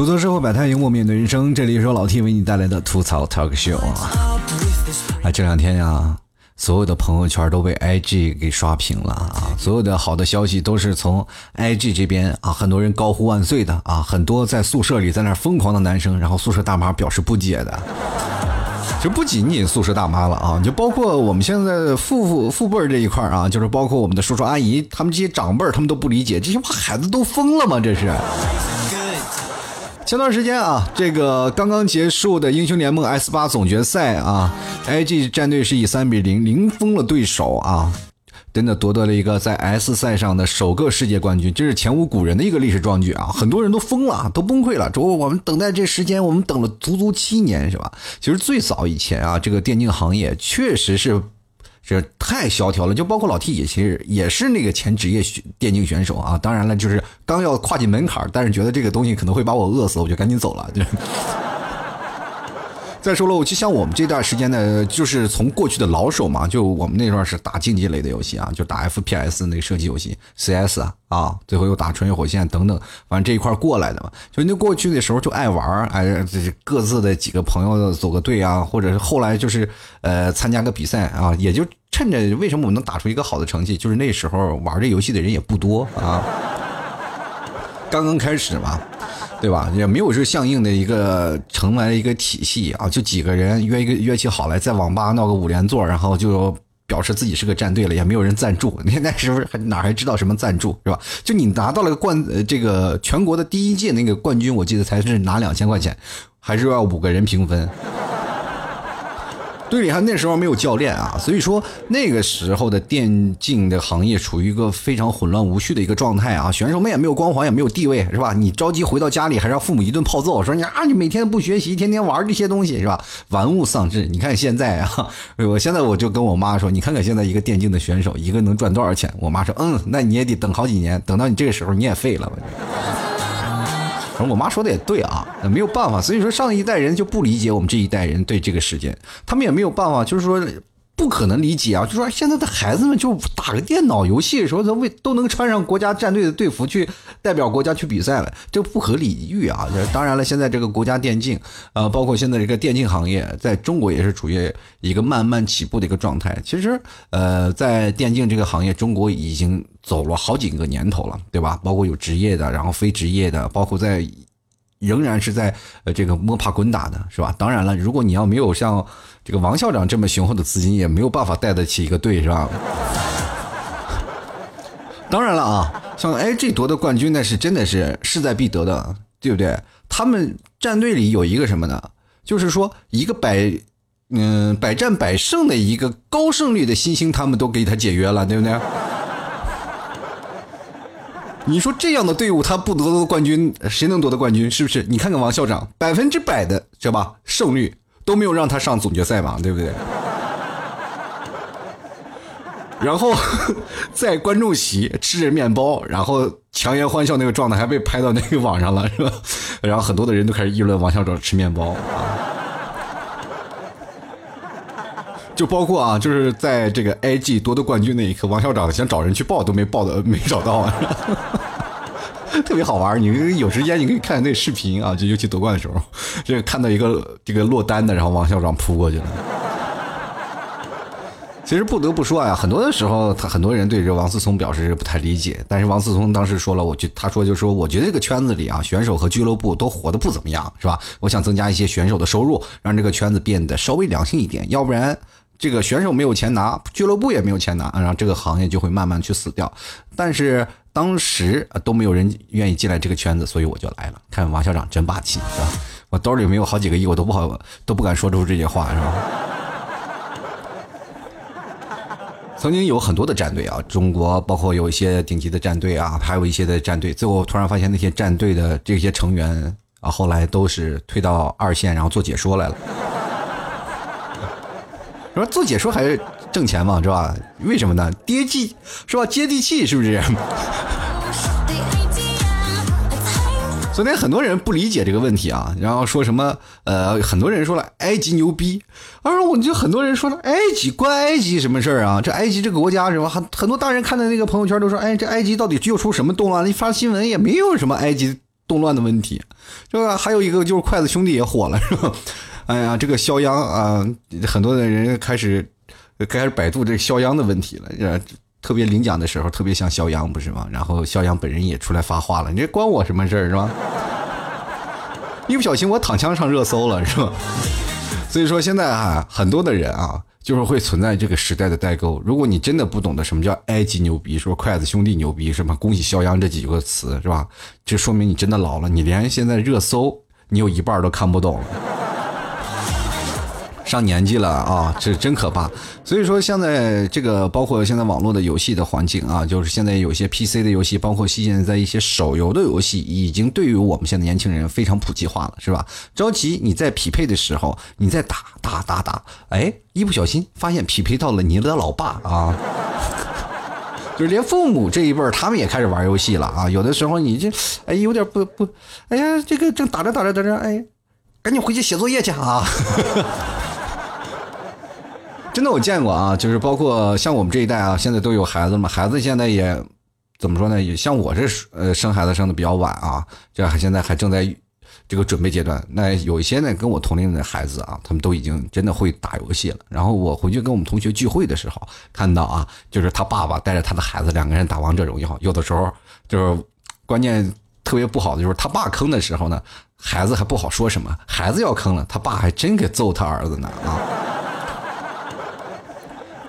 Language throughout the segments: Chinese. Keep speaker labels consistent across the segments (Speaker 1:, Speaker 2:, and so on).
Speaker 1: 吐槽社会百态，幽默面对人生。这里是老 T 为你带来的吐槽 Talk Show 啊！啊，这两天呀，所有的朋友圈都被 IG 给刷屏了啊！所有的好的消息都是从 IG 这边啊，很多人高呼万岁的啊，很多在宿舍里在那疯狂的男生，然后宿舍大妈表示不解的。就不仅仅宿舍大妈了啊，就包括我们现在父父父辈这一块啊，就是包括我们的叔叔阿姨，他们这些长辈他们都不理解，这些孩子都疯了吗？这是。前段时间啊，这个刚刚结束的英雄联盟 S 八总决赛啊，IG 战队是以三比零零封了对手啊，真的夺得了一个在 S 赛上的首个世界冠军，这是前无古人的一个历史壮举啊！很多人都疯了，都崩溃了。说我们等待这时间，我们等了足足七年，是吧？其实最早以前啊，这个电竞行业确实是。这太萧条了，就包括老 T 也其实也是那个前职业电竞选手啊。当然了，就是刚要跨进门槛，但是觉得这个东西可能会把我饿死，我就赶紧走了。对。再说了，我就像我们这段时间呢，就是从过去的老手嘛，就我们那段是打竞技类的游戏啊，就打 FPS 那个射击游戏，CS 啊，最后又打穿越火线等等，反正这一块过来的嘛。就那过去的时候就爱玩哎，这各自的几个朋友组个队啊，或者是后来就是呃参加个比赛啊，也就趁着为什么我能打出一个好的成绩，就是那时候玩这游戏的人也不多啊，刚刚开始嘛。对吧？也没有是相应的一个成为一个体系啊，就几个人约一个约起好来，在网吧闹个五连坐，然后就表示自己是个战队了，也没有人赞助。你 那时候还哪还知道什么赞助是吧？就你拿到了个冠，这个全国的第一届那个冠军，我记得才是拿两千块钱，还是要五个人平分。队里还那时候没有教练啊，所以说那个时候的电竞的行业处于一个非常混乱无序的一个状态啊，选手们也没有光环，也没有地位，是吧？你着急回到家里，还让父母一顿炮揍，说你啊，你每天不学习，天天玩这些东西，是吧？玩物丧志。你看现在啊，我现在我就跟我妈说，你看看现在一个电竞的选手，一个能赚多少钱？我妈说，嗯，那你也得等好几年，等到你这个时候，你也废了吧。我妈说的也对啊，没有办法，所以说上一代人就不理解我们这一代人对这个时间，他们也没有办法，就是说。不可能理解啊！就说现在的孩子们就打个电脑游戏的时候，都为都能穿上国家战队的队服去代表国家去比赛了，这不合理喻啊！当然了，现在这个国家电竞，呃，包括现在这个电竞行业，在中国也是处于一个慢慢起步的一个状态。其实，呃，在电竞这个行业，中国已经走了好几个年头了，对吧？包括有职业的，然后非职业的，包括在。仍然是在呃这个摸爬滚打的是吧？当然了，如果你要没有像这个王校长这么雄厚的资金，也没有办法带得起一个队是吧？当然了啊，像 A G 夺得冠军那是真的是势在必得的，对不对？他们战队里有一个什么呢？就是说一个百嗯百战百胜的一个高胜率的新星，他们都给他解约了，对不对？你说这样的队伍他不得到冠军，谁能夺得冠军？是不是？你看看王校长，百分之百的是吧？胜率都没有让他上总决赛嘛，对不对？然后在观众席吃着面包，然后强颜欢笑那个状态还被拍到那个网上了，是吧？然后很多的人都开始议论王校长吃面包啊。就包括啊，就是在这个 IG 夺得冠军那一刻，王校长想找人去报都没报的，没找到啊，特别好玩。你有时间你可以看那视频啊，就尤其夺冠的时候，这看到一个这个落单的，然后王校长扑过去了。其实不得不说啊，很多的时候，他很多人对这王思聪表示不太理解。但是王思聪当时说了，我觉他说就说，我觉得这个圈子里啊，选手和俱乐部都活得不怎么样，是吧？我想增加一些选手的收入，让这个圈子变得稍微良性一点，要不然。这个选手没有钱拿，俱乐部也没有钱拿，然后这个行业就会慢慢去死掉。但是当时都没有人愿意进来这个圈子，所以我就来了。看王校长真霸气，是吧？我兜里没有好几个亿，我都不好都不敢说出这些话，是吧？曾经有很多的战队啊，中国包括有一些顶级的战队啊，还有一些的战队，最后突然发现那些战队的这些成员啊，后来都是退到二线，然后做解说来了。说做解说还是挣钱嘛，是吧？为什么呢？接地是吧？接地气是不是？昨天很多人不理解这个问题啊，然后说什么呃，很多人说了埃及牛逼，而我就很多人说了埃及关埃及什么事儿啊？这埃及这个国家是吧？很很多大人看的那个朋友圈都说，哎，这埃及到底又出什么动乱了？一发新闻也没有什么埃及动乱的问题，是吧？还有一个就是筷子兄弟也火了，是吧？哎呀，这个肖央啊，很多的人开始开始百度这个肖央的问题了，特别领奖的时候特别像肖央，不是吗？然后肖央本人也出来发话了，你这关我什么事儿是吧？一不小心我躺枪上热搜了，是吧？所以说现在啊，很多的人啊，就是会存在这个时代的代沟。如果你真的不懂得什么叫埃及牛逼，说筷子兄弟牛逼，什么恭喜肖央这几个词，是吧？这说明你真的老了，你连现在热搜你有一半都看不懂。上年纪了啊，这真可怕。所以说，现在这个包括现在网络的游戏的环境啊，就是现在有些 PC 的游戏，包括现在一些手游的游戏，已经对于我们现在年轻人非常普及化了，是吧？着急你在匹配的时候，你在打打打打，哎，一不小心发现匹配到了你的老爸啊，就是连父母这一辈儿，他们也开始玩游戏了啊。有的时候你这哎有点不不，哎呀，这个正打着打着打着，哎，赶紧回去写作业去啊。真的我见过啊，就是包括像我们这一代啊，现在都有孩子嘛。孩子现在也怎么说呢？也像我这呃生孩子生的比较晚啊，这还现在还正在这个准备阶段。那有一些呢跟我同龄的孩子啊，他们都已经真的会打游戏了。然后我回去跟我们同学聚会的时候，看到啊，就是他爸爸带着他的孩子两个人打王者荣耀，有的时候就是关键特别不好的就是他爸坑的时候呢，孩子还不好说什么。孩子要坑了，他爸还真给揍他儿子呢啊。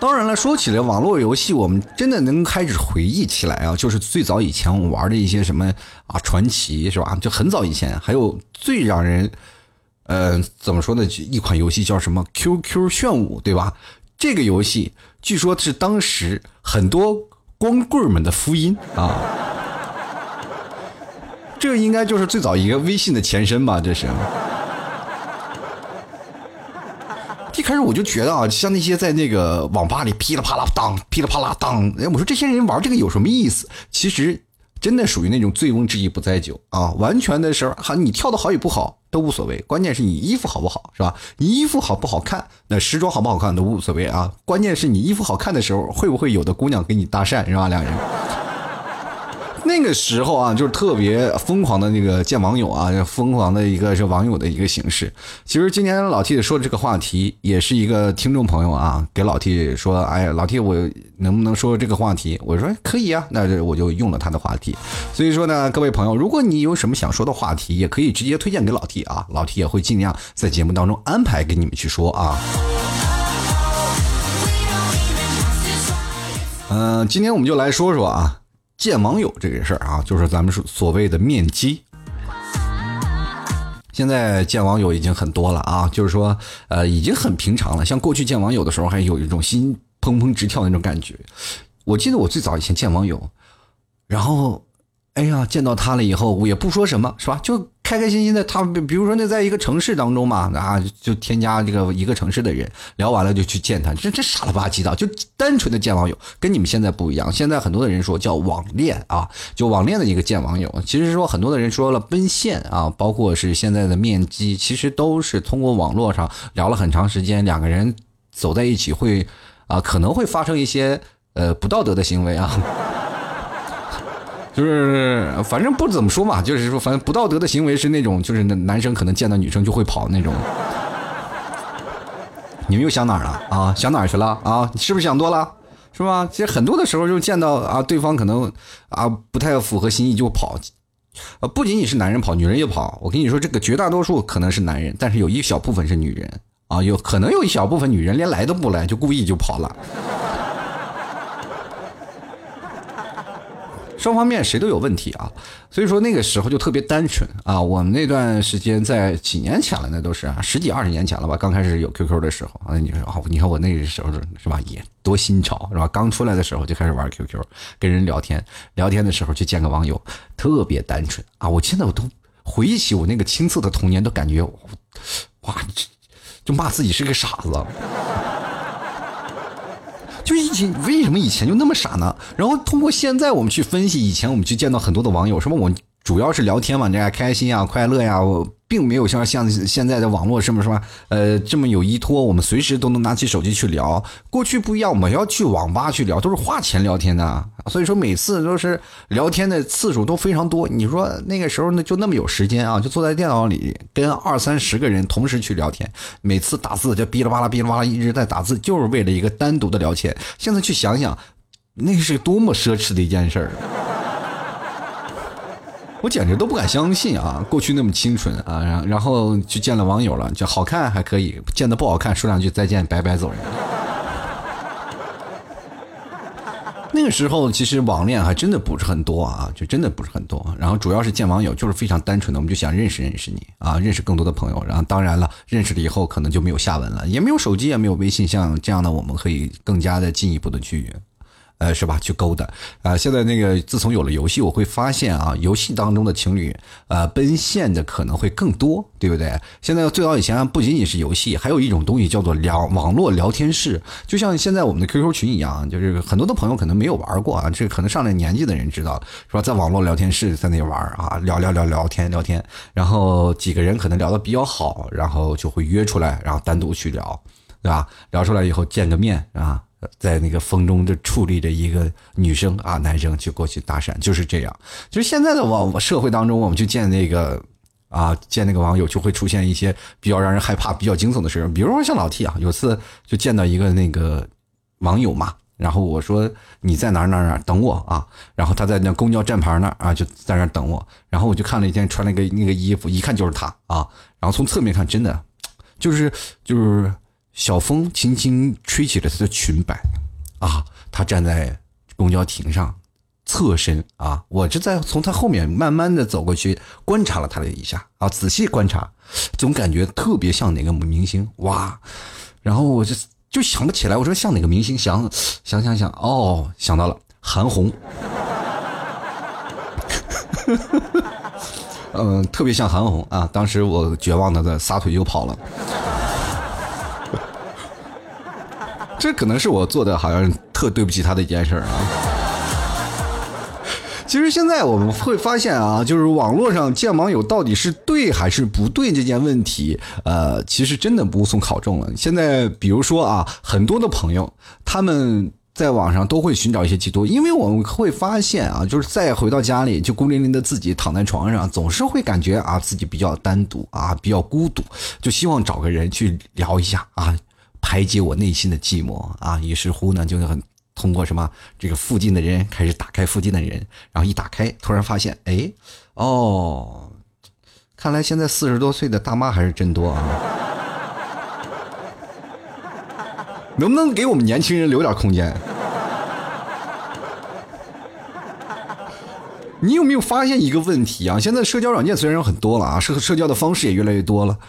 Speaker 1: 当然了，说起来网络游戏，我们真的能开始回忆起来啊，就是最早以前我们玩的一些什么啊，传奇是吧？就很早以前，还有最让人，呃，怎么说呢？一款游戏叫什么？QQ 炫舞，对吧？这个游戏据说是当时很多光棍们的福音啊。这应该就是最早一个微信的前身吧？这是。一开始我就觉得啊，像那些在那个网吧里噼里啪啦当、噼里啪啦当，哎，我说这些人玩这个有什么意思？其实真的属于那种醉翁之意不在酒啊，完全的时候，哈，你跳的好与不好都无所谓，关键是你衣服好不好，是吧？你衣服好不好看，那时装好不好看都无所谓啊，关键是你衣服好看的时候，会不会有的姑娘跟你搭讪，是吧？两人。那个时候啊，就是特别疯狂的那个见网友啊，疯狂的一个是网友的一个形式。其实今天老 T 说的这个话题，也是一个听众朋友啊，给老 T 说：“哎，老 T，我能不能说这个话题？”我说：“可以啊。”那我就用了他的话题。所以说呢，各位朋友，如果你有什么想说的话题，也可以直接推荐给老 T 啊，老 T 也会尽量在节目当中安排给你们去说啊。嗯，今天我们就来说说啊。见网友这个事儿啊，就是咱们所所谓的面基。现在见网友已经很多了啊，就是说，呃，已经很平常了。像过去见网友的时候，还有一种心砰砰直跳那种感觉。我记得我最早以前见网友，然后。哎呀，见到他了以后，我也不说什么，是吧？就开开心心的。他比如说，那在一个城市当中嘛，啊，就添加这个一个城市的人，聊完了就去见他。这这傻了吧唧的，就单纯的见网友，跟你们现在不一样。现在很多的人说叫网恋啊，就网恋的一个见网友。其实说很多的人说了奔现啊，包括是现在的面基，其实都是通过网络上聊了很长时间，两个人走在一起会啊，可能会发生一些呃不道德的行为啊。就是，反正不怎么说嘛，就是说，反正不道德的行为是那种，就是男生可能见到女生就会跑那种。你们又想哪儿了啊？想哪儿去了啊？你是不是想多了？是吧？其实很多的时候就见到啊，对方可能啊不太符合心意就跑。啊，不仅仅是男人跑，女人也跑。我跟你说，这个绝大多数可能是男人，但是有一小部分是女人啊，有可能有一小部分女人连来都不来，就故意就跑了。双方面谁都有问题啊，所以说那个时候就特别单纯啊。我们那段时间在几年前了，那都是十几二十年前了吧。刚开始有 QQ 的时候啊，你说啊，你看我那个时候是吧，也多新潮是吧？刚出来的时候就开始玩 QQ，跟人聊天，聊天的时候去见个网友，特别单纯啊。我现在我都回忆起我那个青涩的童年，都感觉哇，就骂自己是个傻子。就以前为什么以前就那么傻呢？然后通过现在我们去分析，以前我们去见到很多的网友，什么我主要是聊天嘛，人家开心啊、快乐呀，我并没有像像现在的网络什么什么呃这么有依托，我们随时都能拿起手机去聊。过去不一样，我们要去网吧去聊，都是花钱聊天的，所以说每次都是聊天的次数都非常多。你说那个时候呢，就那么有时间啊，就坐在电脑里跟二三十个人同时去聊天，每次打字就哔哩吧啦哔哩吧啦一直在打字，就是为了一个单独的聊天。现在去想想，那是多么奢侈的一件事儿。我简直都不敢相信啊！过去那么清纯啊，然然后就见了网友了，就好看还可以，见的不好看说两句再见，拜拜走人。那个时候其实网恋还真的不是很多啊，就真的不是很多。然后主要是见网友，就是非常单纯的，我们就想认识认识你啊，认识更多的朋友。然后当然了，认识了以后可能就没有下文了，也没有手机，也没有微信，像这样的我们可以更加的进一步的去。呃，是吧？去勾搭啊！现在那个，自从有了游戏，我会发现啊，游戏当中的情侣，呃，奔现的可能会更多，对不对？现在最早以前不仅仅是游戏，还有一种东西叫做聊网络聊天室，就像现在我们的 QQ 群一样，就是很多的朋友可能没有玩过啊，这可能上了年纪的人知道，是吧？在网络聊天室在那玩啊，聊聊聊聊天聊天，然后几个人可能聊的比较好，然后就会约出来，然后单独去聊，对吧？聊出来以后见个面啊。在那个风中就矗立着一个女生啊，男生就过去搭讪，就是这样。就是现在的网社会当中，我们就见那个啊，见那个网友就会出现一些比较让人害怕、比较惊悚的事情。比如说像老 T 啊，有次就见到一个那个网友嘛，然后我说你在哪哪哪等我啊，然后他在那公交站牌那儿啊，就在那等我。然后我就看了一件穿了一个那个衣服，一看就是他啊。然后从侧面看，真的就是就是。小风轻轻吹起了她的裙摆，啊，她站在公交亭上，侧身啊，我就在从她后面慢慢的走过去，观察了她的一下啊，仔细观察，总感觉特别像哪个明星哇，然后我就就想不起来，我说像哪个明星，想想想想，哦，想到了韩红，嗯，特别像韩红啊，当时我绝望的撒腿就跑了。这可能是我做的好像特对不起他的一件事儿啊。其实现在我们会发现啊，就是网络上见网友到底是对还是不对这件问题，呃，其实真的无从考证了。现在比如说啊，很多的朋友他们在网上都会寻找一些寄托，因为我们会发现啊，就是再回到家里就孤零零的自己躺在床上，总是会感觉啊自己比较单独啊，比较孤独，就希望找个人去聊一下啊。排解我内心的寂寞啊！于是乎呢，就很通过什么这个附近的人开始打开附近的人，然后一打开，突然发现，哎，哦，看来现在四十多岁的大妈还是真多啊！能不能给我们年轻人留点空间？你有没有发现一个问题啊？现在社交软件虽然有很多了啊，社社交的方式也越来越多了。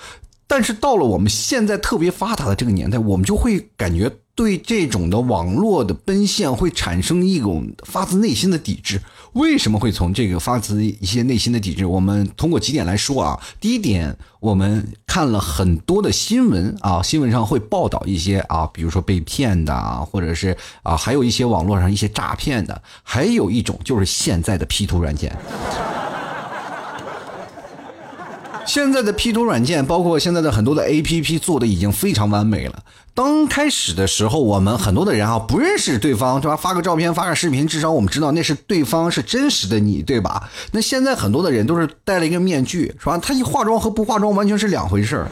Speaker 1: 但是到了我们现在特别发达的这个年代，我们就会感觉对这种的网络的奔现会产生一种发自内心的抵制。为什么会从这个发自一些内心的抵制？我们通过几点来说啊。第一点，我们看了很多的新闻啊，新闻上会报道一些啊，比如说被骗的啊，或者是啊，还有一些网络上一些诈骗的，还有一种就是现在的 P 图软件。现在的 P 图软件，包括现在的很多的 APP 做的已经非常完美了。刚开始的时候，我们很多的人啊不认识对方，对吧？发个照片，发个视频，至少我们知道那是对方是真实的你，对吧？那现在很多的人都是戴了一个面具，是吧？他一化妆和不化妆完全是两回事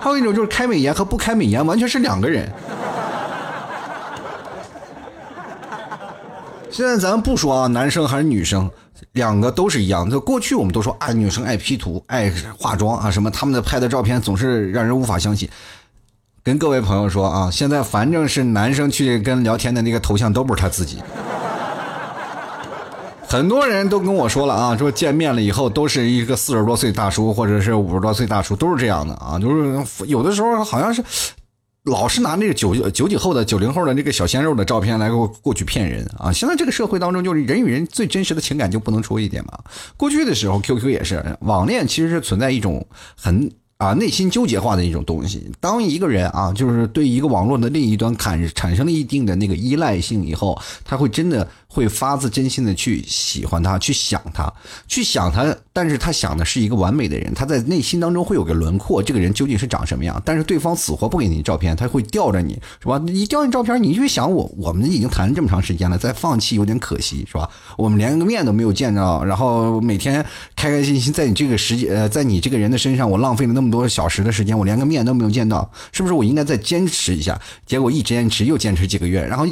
Speaker 1: 还有一种就是开美颜和不开美颜完全是两个人。现在咱不说啊，男生还是女生。两个都是一样，就过去我们都说啊，女生爱 P 图、爱化妆啊，什么他们的拍的照片总是让人无法相信。跟各位朋友说啊，现在反正是男生去跟聊天的那个头像都不是他自己。很多人都跟我说了啊，说见面了以后都是一个四十多岁大叔或者是五十多岁大叔，都是这样的啊，就是有的时候好像是。老是拿那个九九几后的九零后的那个小鲜肉的照片来过过去骗人啊！现在这个社会当中，就是人与人最真实的情感就不能说一点嘛。过去的时候，QQ 也是网恋，其实是存在一种很啊，内心纠结化的一种东西。当一个人啊，就是对一个网络的另一端产产生了一定的那个依赖性以后，他会真的会发自真心的去喜欢他，去想他，去想他。但是他想的是一个完美的人，他在内心当中会有个轮廓，这个人究竟是长什么样？但是对方死活不给你照片，他会吊着你，是吧？你吊你照片，你就想我，我们已经谈了这么长时间了，再放弃有点可惜，是吧？我们连个面都没有见着，然后每天开开心心在你这个时间，呃，在你这个人的身上，我浪费了那么多小时的时间，我连个面都没有见到，是不是？我应该再坚持一下。结果一坚持又坚持几个月，然后。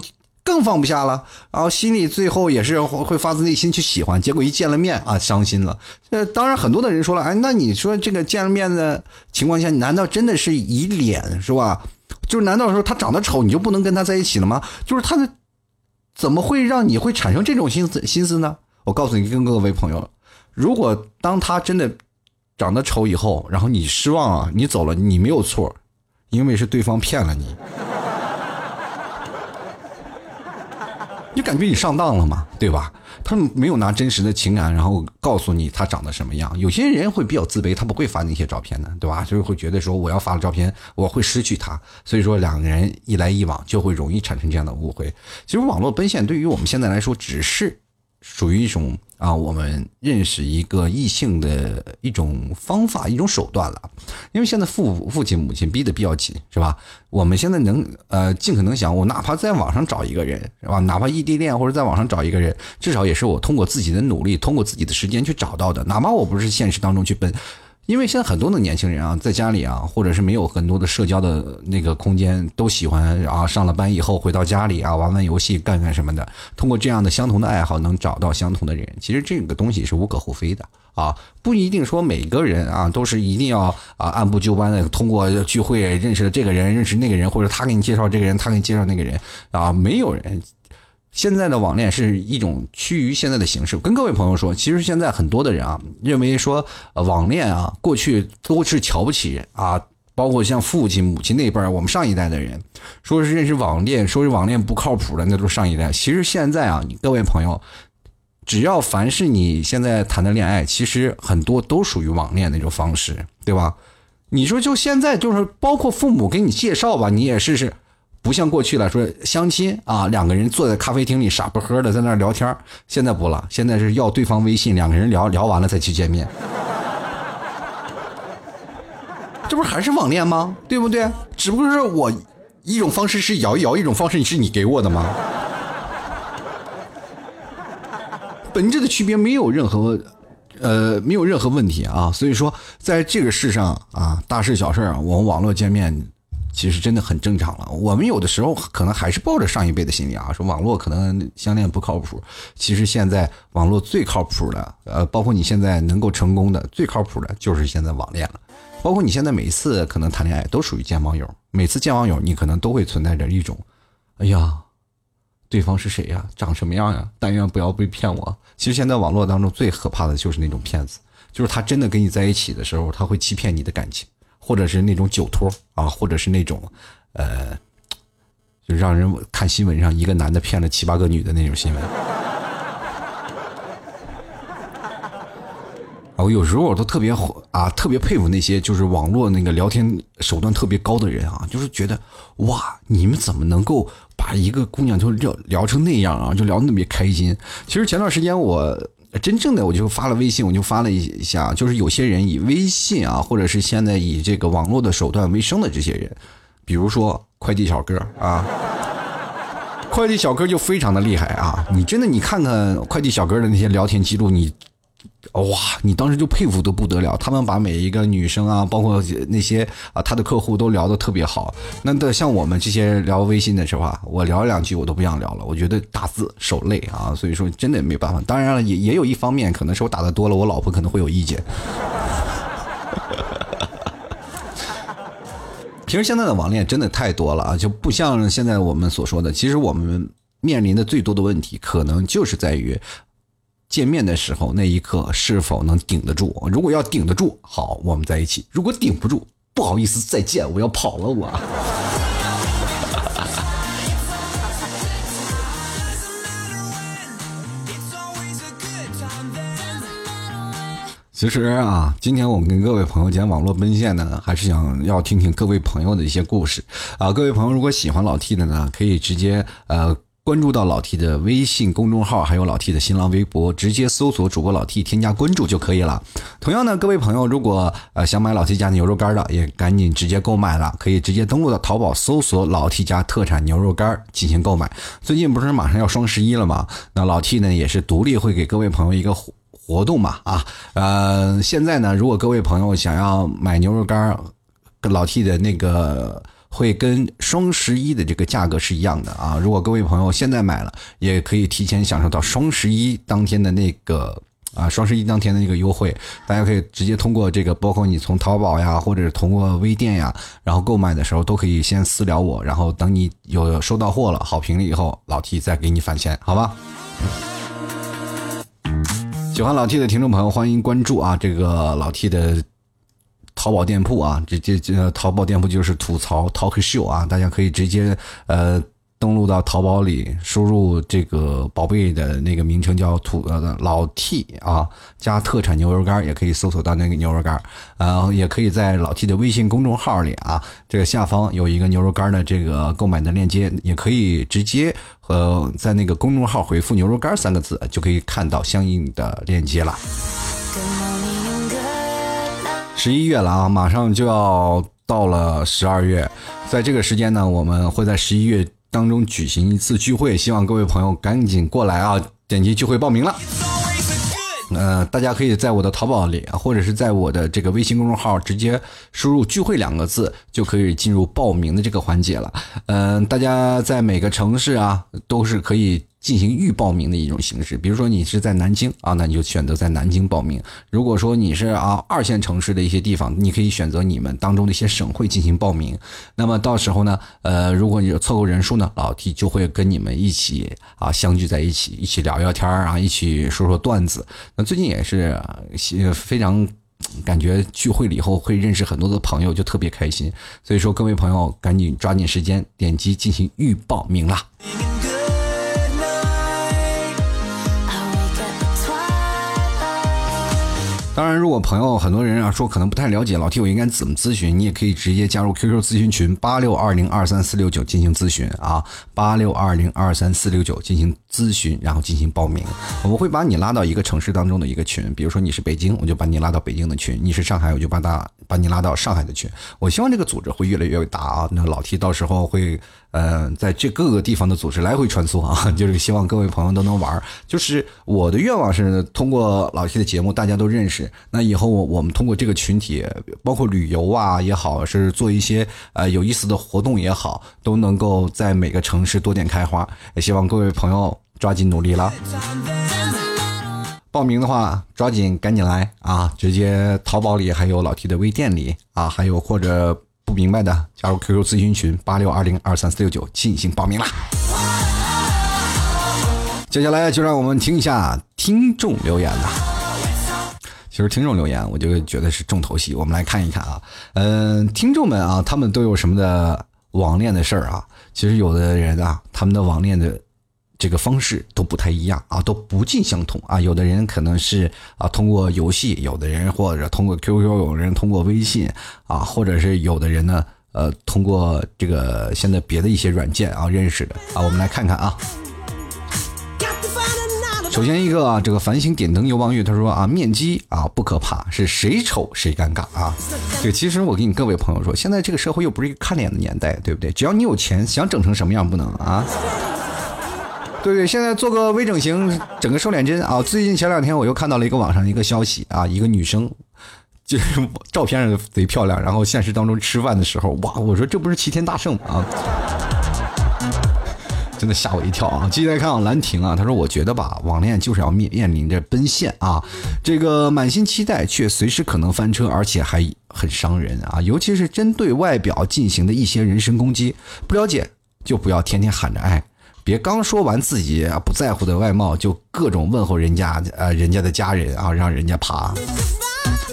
Speaker 1: 更放不下了，然后心里最后也是会发自内心去喜欢，结果一见了面啊，伤心了。呃，当然很多的人说了，哎，那你说这个见了面的情况下，难道真的是以脸是吧？就是难道说他长得丑你就不能跟他在一起了吗？就是他的怎么会让你会产生这种心思心思呢？我告诉你，跟各位朋友，如果当他真的长得丑以后，然后你失望啊，你走了，你没有错，因为是对方骗了你。就感觉你上当了嘛？对吧？他们没有拿真实的情感，然后告诉你他长得什么样。有些人会比较自卑，他不会发那些照片的，对吧？就是会觉得说我要发了照片，我会失去他。所以说两个人一来一往，就会容易产生这样的误会。其实网络奔现对于我们现在来说，只是。属于一种啊，我们认识一个异性的一种方法、一种手段了。因为现在父父亲母亲逼得比较紧，是吧？我们现在能呃尽可能想，我哪怕在网上找一个人，是吧？哪怕异地恋或者在网上找一个人，至少也是我通过自己的努力，通过自己的时间去找到的。哪怕我不是现实当中去奔。因为现在很多的年轻人啊，在家里啊，或者是没有很多的社交的那个空间，都喜欢啊，上了班以后回到家里啊，玩玩游戏，干干什么的。通过这样的相同的爱好，能找到相同的人，其实这个东西是无可厚非的啊，不一定说每个人啊都是一定要啊按部就班的通过聚会认识了这个人，认识那个人，或者他给你介绍这个人，他给你介绍那个人啊，没有人。现在的网恋是一种趋于现在的形式。跟各位朋友说，其实现在很多的人啊，认为说网恋啊，过去都是瞧不起人啊，包括像父亲、母亲那辈儿，我们上一代的人，说是认识网恋，说是网恋不靠谱的，那都是上一代。其实现在啊，各位朋友，只要凡是你现在谈的恋爱，其实很多都属于网恋那种方式，对吧？你说就现在就是包括父母给你介绍吧，你也试试。不像过去了，说相亲啊，两个人坐在咖啡厅里傻不呵的在那聊天现在不了，现在是要对方微信，两个人聊聊完了再去见面。这不还是网恋吗？对不对？只不过是我一种方式是摇一摇，一种方式是你给我的吗？本质的区别没有任何，呃，没有任何问题啊。所以说，在这个世上啊，大事小事啊，我们网络见面。其实真的很正常了。我们有的时候可能还是抱着上一辈的心理啊，说网络可能相恋不靠谱。其实现在网络最靠谱的，呃，包括你现在能够成功的最靠谱的就是现在网恋了。包括你现在每一次可能谈恋爱都属于见网友，每次见网友你可能都会存在着一种，哎呀，对方是谁呀？长什么样呀？但愿不要被骗我。其实现在网络当中最可怕的就是那种骗子，就是他真的跟你在一起的时候，他会欺骗你的感情。或者是那种酒托啊，或者是那种，呃，就让人看新闻上一个男的骗了七八个女的那种新闻。我有时候我都特别啊，特别佩服那些就是网络那个聊天手段特别高的人啊，就是觉得哇，你们怎么能够把一个姑娘就聊聊成那样啊，就聊那么开心？其实前段时间我。真正的我就发了微信，我就发了一下，就是有些人以微信啊，或者是现在以这个网络的手段为生的这些人，比如说快递小哥啊，快递小哥就非常的厉害啊！你真的你看看快递小哥的那些聊天记录，你。哇，你当时就佩服的不得了，他们把每一个女生啊，包括那些啊他的客户都聊得特别好。那的像我们这些聊微信的时候啊，我聊两句我都不想聊了，我觉得打字手累啊，所以说真的没办法。当然了，也也有一方面可能是我打的多了，我老婆可能会有意见。其实现在的网恋真的太多了啊，就不像现在我们所说的，其实我们面临的最多的问题，可能就是在于。见面的时候那一刻是否能顶得住？如果要顶得住，好，我们在一起；如果顶不住，不好意思，再见，我要跑了。我。其实啊，今天我们跟各位朋友讲网络奔现呢，还是想要听听各位朋友的一些故事啊。各位朋友如果喜欢老 T 的呢，可以直接呃。关注到老 T 的微信公众号，还有老 T 的新浪微博，直接搜索主播老 T，添加关注就可以了。同样呢，各位朋友，如果呃想买老 T 家牛肉干的，也赶紧直接购买了，可以直接登录到淘宝搜索老 T 家特产牛肉干进行购买。最近不是马上要双十一了吗？那老 T 呢也是独立会给各位朋友一个活活动嘛啊，呃，现在呢，如果各位朋友想要买牛肉干，跟老 T 的那个。会跟双十一的这个价格是一样的啊！如果各位朋友现在买了，也可以提前享受到双十一当天的那个啊，双十一当天的那个优惠。大家可以直接通过这个，包括你从淘宝呀，或者是通过微店呀，然后购买的时候都可以先私聊我，然后等你有收到货了，好评了以后，老 T 再给你返钱，好吧？喜欢老 T 的听众朋友，欢迎关注啊！这个老 T 的。淘宝店铺啊，这这这淘宝店铺就是吐槽 talk show 啊，大家可以直接呃登录到淘宝里，输入这个宝贝的那个名称叫土呃老 T 啊，加特产牛肉干也可以搜索到那个牛肉干，然呃，也可以在老 T 的微信公众号里啊，这个下方有一个牛肉干的这个购买的链接，也可以直接呃在那个公众号回复牛肉干三个字，就可以看到相应的链接了。十一月了啊，马上就要到了十二月，在这个时间呢，我们会在十一月当中举行一次聚会，希望各位朋友赶紧过来啊，点击聚会报名了。呃，大家可以在我的淘宝里，或者是在我的这个微信公众号直接输入“聚会”两个字，就可以进入报名的这个环节了。嗯，大家在每个城市啊，都是可以。进行预报名的一种形式，比如说你是在南京啊，那你就选择在南京报名。如果说你是啊二线城市的一些地方，你可以选择你们当中的一些省会进行报名。那么到时候呢，呃，如果你有凑够人数呢，老 T 就会跟你们一起啊相聚在一起，一起聊聊天儿啊，一起说说段子。那最近也是非常感觉聚会了以后会认识很多的朋友，就特别开心。所以说各位朋友赶紧抓紧时间点击进行预报名啦。当然，如果朋友很多人啊说可能不太了解老 T，我应该怎么咨询？你也可以直接加入 QQ 咨询群八六二零二三四六九进行咨询啊，八六二零二三四六九进行咨询，然后进行报名。我们会把你拉到一个城市当中的一个群，比如说你是北京，我就把你拉到北京的群；你是上海，我就把大把你拉到上海的群。我希望这个组织会越来越大啊，那老 T 到时候会。嗯，在这各个地方的组织来回穿梭啊，就是希望各位朋友都能玩。就是我的愿望是通过老 T 的节目，大家都认识。那以后我我们通过这个群体，包括旅游啊也好，是做一些呃有意思的活动也好，都能够在每个城市多点开花。也希望各位朋友抓紧努力了。报名的话，抓紧赶紧来啊！直接淘宝里还有老 T 的微店里啊，还有或者。不明白的，加入 QQ 咨询群八六二零二三四六九进行报名啦。接下来就让我们听一下听众留言了。其实听众留言，我就觉得是重头戏。我们来看一看啊，嗯，听众们啊，他们都有什么的网恋的事儿啊？其实有的人啊，他们的网恋的。这个方式都不太一样啊，都不尽相同啊。有的人可能是啊通过游戏，有的人或者通过 QQ，有人通过微信啊，或者是有的人呢，呃，通过这个现在别的一些软件啊认识的啊。我们来看看啊。首先一个啊，这个繁星点灯游望月，他说啊，面基啊不可怕，是谁丑谁尴尬啊。对，其实我跟你各位朋友说，现在这个社会又不是一个看脸的年代，对不对？只要你有钱，想整成什么样不能啊？对对，现在做个微整形，整个瘦脸针啊！最近前两天我又看到了一个网上一个消息啊，一个女生，就是照片上贼漂亮，然后现实当中吃饭的时候，哇！我说这不是齐天大圣吗？啊，真的吓我一跳啊！继续来看啊，兰亭啊，他说我觉得吧，网恋就是要面面临着奔现啊，这个满心期待却随时可能翻车，而且还很伤人啊！尤其是针对外表进行的一些人身攻击，不了解就不要天天喊着爱。别刚说完自己啊不在乎的外貌，就各种问候人家呃人家的家人啊，让人家爬。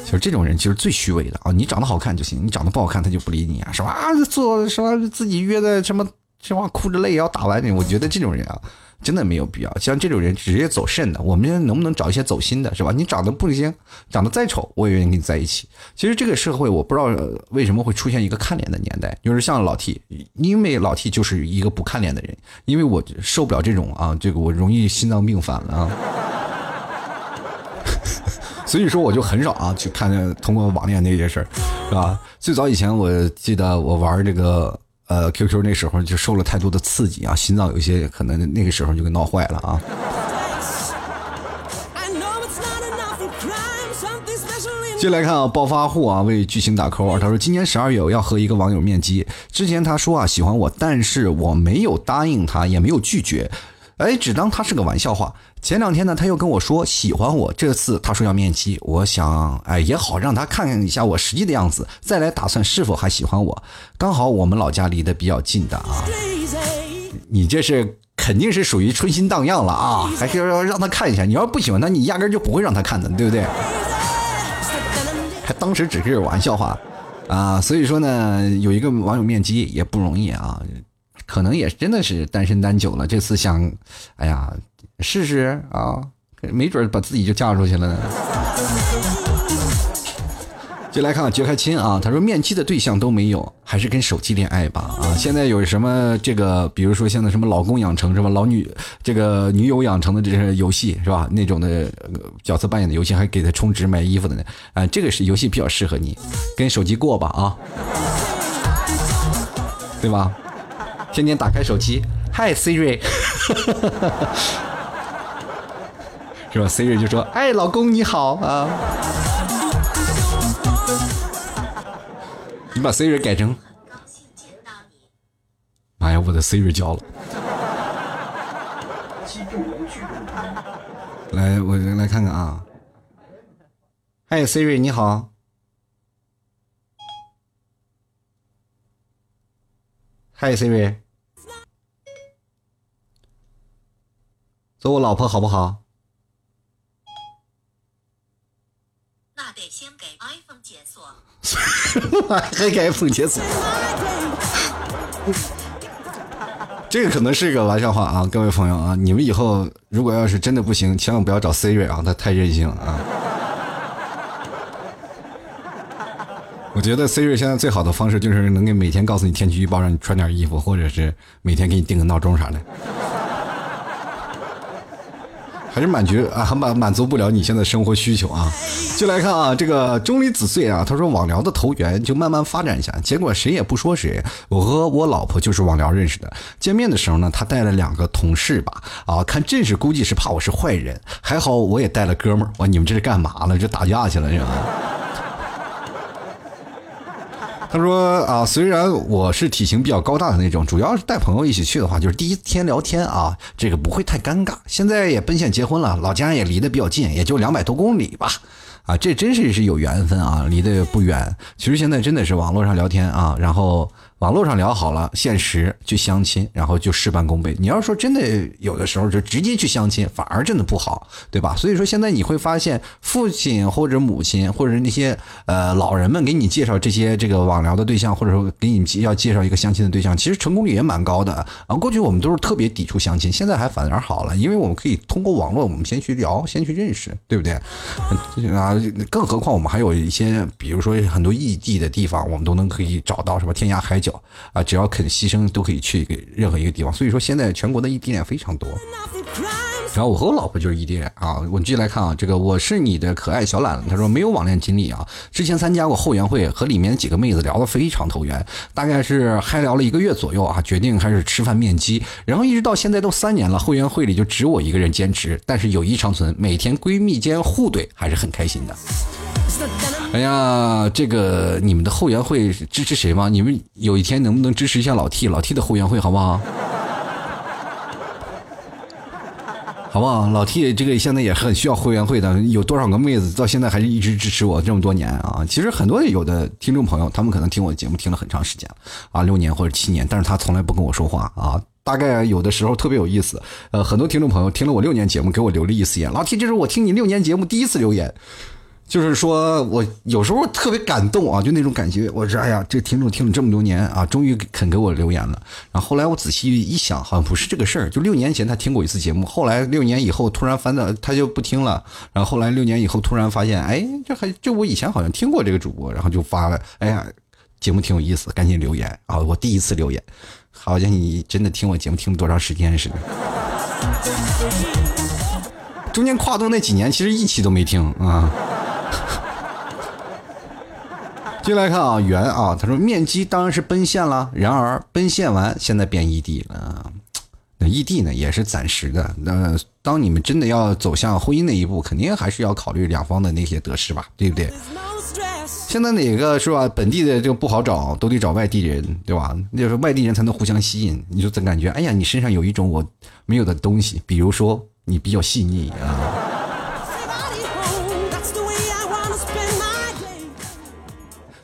Speaker 1: 就是这种人其实最虚伪的啊，你长得好看就行，你长得不好看他就不理你啊，什么做什么自己约的什么什么哭着泪也要打完你。我觉得这种人啊，真的没有必要。像这种人直接走肾的，我们能不能找一些走心的，是吧？你长得不行，长得再丑，我也愿意跟你在一起。其实这个社会，我不知道为什么会出现一个看脸的年代，就是像老 T，因为老 T 就是一个不看脸的人，因为我受不了这种啊，这个我容易心脏病犯了啊。所以说我就很少啊去看通过网恋那些事儿，是吧？最早以前我记得我玩这个呃 QQ 那时候就受了太多的刺激啊，心脏有些可能那个时候就给闹坏了啊。接来看啊，暴发户啊为剧情打 call 啊，他说今年十二月我要和一个网友面基，之前他说啊喜欢我，但是我没有答应他，也没有拒绝。哎，只当他是个玩笑话。前两天呢，他又跟我说喜欢我，这次他说要面基，我想，哎，也好让他看看一下我实际的样子，再来打算是否还喜欢我。刚好我们老家离得比较近的啊，你这是肯定是属于春心荡漾了啊，还是要让他看一下。你要不喜欢他，你压根就不会让他看的，对不对？还当时只是玩笑话啊，所以说呢，有一个网友面基也不容易啊。可能也真的是单身单久了，这次想，哎呀，试试啊，没准把自己就嫁出去了呢。就来看看杰开亲啊，他说面基的对象都没有，还是跟手机恋爱吧啊。现在有什么这个，比如说现在什么老公养成什么老女这个女友养成的这些游戏是吧？那种的角色扮演的游戏，还给他充值买衣服的呢啊，这个是游戏比较适合你，跟手机过吧啊，对吧？天天打开手机，Hi Siri，是吧？Siri 就说：“哎，老公你好啊。”你把 Siri 改成，妈呀，我的 Siri 叫了。来，我来看看啊。嗨 Siri 你好。嗨，Siri，做我老婆好不好？那得先给 iPhone 解锁。还给 iPhone 解锁？这个可能是一个玩笑话啊，各位朋友啊，你们以后如果要是真的不行，千万不要找 Siri 啊，他太任性了啊。我觉得 Siri 现在最好的方式就是能给每天告诉你天气预报，让你穿点衣服，或者是每天给你定个闹钟啥的，还是满足啊，很满满足不了你现在生活需求啊。就来看啊，这个钟离子碎啊，他说网聊的投缘就慢慢发展一下，结果谁也不说谁。我和我老婆就是网聊认识的，见面的时候呢，他带了两个同事吧，啊，看阵势估计是怕我是坏人，还好我也带了哥们儿。哇，你们这是干嘛了？这打架去了是吧？他说啊，虽然我是体型比较高大的那种，主要是带朋友一起去的话，就是第一天聊天啊，这个不会太尴尬。现在也奔现结婚了，老家也离得比较近，也就两百多公里吧，啊，这真是是有缘分啊，离得不远。其实现在真的是网络上聊天啊，然后。网络上聊好了，现实去相亲，然后就事半功倍。你要说真的，有的时候就直接去相亲，反而真的不好，对吧？所以说现在你会发现，父亲或者母亲或者那些呃老人们给你介绍这些这个网聊的对象，或者说给你要介绍一个相亲的对象，其实成功率也蛮高的啊。过去我们都是特别抵触相亲，现在还反而好了，因为我们可以通过网络，我们先去聊，先去认识，对不对？啊，更何况我们还有一些，比如说很多异地的地方，我们都能可以找到什么天涯海角。啊，只要肯牺牲，都可以去给任何一个地方。所以说，现在全国的异地恋非常多。然后我和我老婆就是异地恋啊。我们继续来看啊，这个我是你的可爱小懒，他说没有网恋经历啊，之前参加过后援会，和里面几个妹子聊得非常投缘，大概是嗨聊了一个月左右啊，决定开始吃饭面基，然后一直到现在都三年了，后援会里就只我一个人坚持，但是友谊长存，每天闺蜜间互怼，还是很开心的。哎呀，这个你们的后援会支持谁吗？你们有一天能不能支持一下老 T？老 T 的后援会好不好？好不好？老 T 这个现在也很需要会员会的，有多少个妹子到现在还是一直支持我这么多年啊？其实很多有的听众朋友，他们可能听我的节目听了很长时间了啊，六年或者七年，但是他从来不跟我说话啊。大概有的时候特别有意思，呃，很多听众朋友听了我六年节目，给我留了一次言，老 T，这是我听你六年节目第一次留言。就是说我有时候特别感动啊，就那种感觉。我说，哎呀，这听众听了这么多年啊，终于肯给我留言了。然后后来我仔细一想，好像不是这个事儿。就六年前他听过一次节目，后来六年以后突然翻到他就不听了。然后后来六年以后突然发现，哎，这还就我以前好像听过这个主播，然后就发了，哎呀，节目挺有意思，赶紧留言啊！我第一次留言，好像你真的听我节目听了多长时间似的。中间跨度那几年，其实一期都没听啊。先来看啊，圆啊，他说面基当然是奔现了，然而奔现完，现在变异地了。那异地呢，也是暂时的。那当你们真的要走向婚姻那一步，肯定还是要考虑两方的那些得失吧，对不对？现在哪个是吧？本地的这个不好找，都得找外地人，对吧？那就是外地人才能互相吸引。你就总感觉，哎呀，你身上有一种我没有的东西，比如说你比较细腻啊。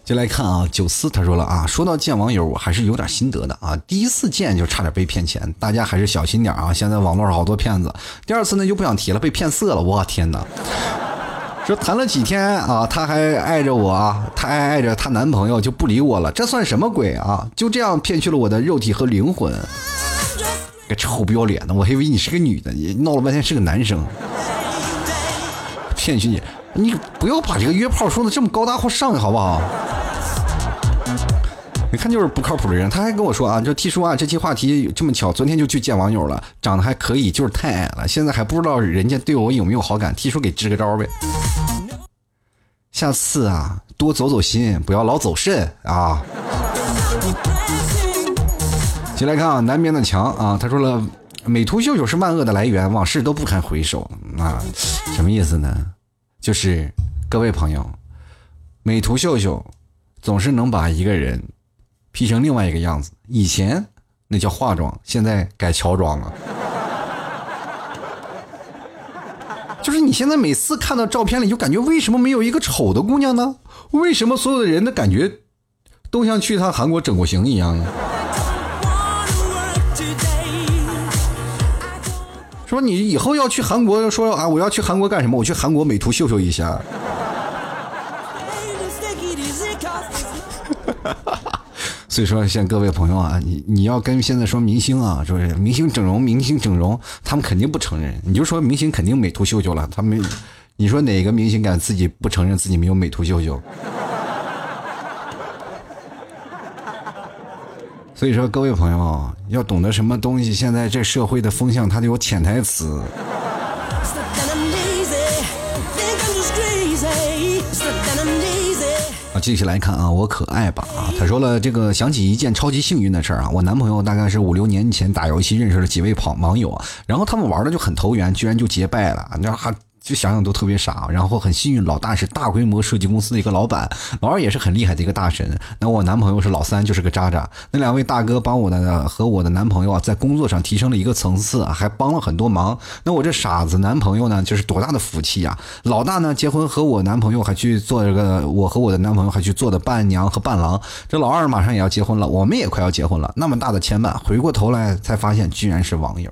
Speaker 1: 就来看啊，九思他说了啊，说到见网友，我还是有点心得的啊。第一次见就差点被骗钱，大家还是小心点啊。现在网络上好多骗子。第二次呢就不想提了，被骗色了，我天哪！说谈了几天啊，他还爱着我，他还爱着她男朋友就不理我了，这算什么鬼啊？就这样骗去了我的肉体和灵魂，个臭不要脸的！我还以为你是个女的，你闹了半天是个男生，骗去你，你不要把这个约炮说的这么高大或上，好不好？你看就是不靠谱的人，他还跟我说啊，就 T 叔啊，这期话题这么巧，昨天就去见网友了，长得还可以，就是太矮了，现在还不知道人家对我有没有好感，T 叔给支个招呗。下次啊，多走走心，不要老走肾啊。进来看啊，南边的墙啊，他说了，美图秀秀是万恶的来源，往事都不堪回首啊，什么意思呢？就是各位朋友，美图秀秀总是能把一个人。P 成另外一个样子，以前那叫化妆，现在改乔装了。就是你现在每次看到照片里，就感觉为什么没有一个丑的姑娘呢？为什么所有的人的感觉都像去趟韩国整过型一样呢？说你以后要去韩国，说啊，我要去韩国干什么？我去韩国美图秀秀一下。所以说，像各位朋友啊，你你要跟现在说明星啊，说是明星整容，明星整容，他们肯定不承认。你就说明星肯定美图秀秀了，他们，你说哪个明星敢自己不承认自己没有美图秀秀？所以说，各位朋友要懂得什么东西，现在这社会的风向它得有潜台词。啊继续来看啊，我可爱吧啊！他说了这个，想起一件超级幸运的事儿啊，我男朋友大概是五六年前打游戏认识了几位跑网友啊，然后他们玩的就很投缘，居然就结拜了，那还。就想想都特别傻，然后很幸运，老大是大规模设计公司的一个老板，老二也是很厉害的一个大神。那我男朋友是老三，就是个渣渣。那两位大哥帮我的和我的男朋友啊，在工作上提升了一个层次，还帮了很多忙。那我这傻子男朋友呢，就是多大的福气呀！老大呢结婚和我男朋友还去做这个，我和我的男朋友还去做的伴娘和伴郎。这老二马上也要结婚了，我们也快要结婚了。那么大的牵绊，回过头来才发现，居然是网友。